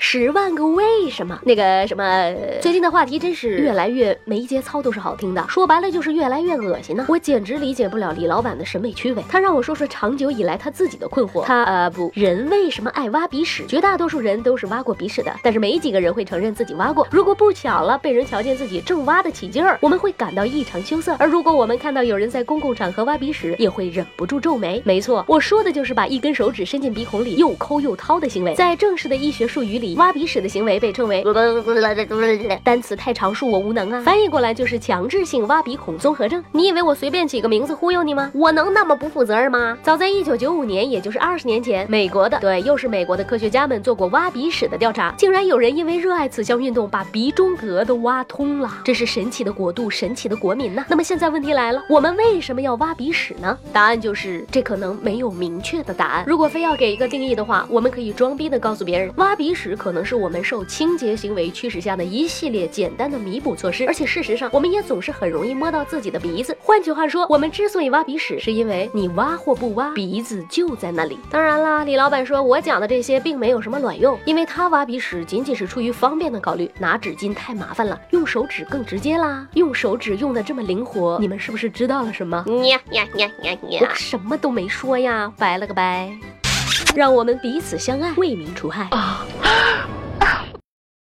十万个为什么？那个什么，最近的话题真是越来越没节操，都是好听的。说白了就是越来越恶心呢。我简直理解不了李老板的审美趣味。他让我说说长久以来他自己的困惑。他呃不，人为什么爱挖鼻屎？绝大多数人都是挖过鼻屎的，但是没几个人会承认自己挖过。如果不巧了被人瞧见自己正挖得起劲儿，我们会感到异常羞涩。而如果我们看到有人在公共场合挖鼻屎，也会忍不住皱眉。没错，我说的就是把一根手指伸进鼻孔里又抠又掏的行为。在正式的医学术语里，挖鼻屎的行为被称为 单词太长恕我无能啊，翻译过来就是强制性挖鼻孔综合症。你以为我随便起个名字忽悠你吗？我能那么不负责任吗？早在一九九五年，也就是二十年前，美国的对，又是美国的科学家们做过挖鼻屎的调查，竟然有人因为热爱此项运动，把鼻中隔都挖通了。这是神奇的国度，神奇的国民呐！那么现在问题来了，我们为什么要挖鼻屎呢？答案就是这可能没有明确的答案。如果非要给一个定义的话，我们可以装逼的告诉别人，挖鼻屎可能是我们受清洁行为驱使下的一系列简单的弥补措施。而且事实上，我们也总是很容易摸到自己的鼻子。换句话说，我们之所以挖鼻屎，是因为你挖或不挖，鼻子就在那里。当然啦，李老板说我讲的这些并没有什么卵用，因为他挖鼻屎仅仅是出于方便的考虑，拿纸巾太麻烦了，用手指更直接啦。用手指用的这么灵活，你们是不是知道了什么？呀呀呀呀呀！我什么都没说呀，拜了个拜。让我们彼此相爱，为民除害。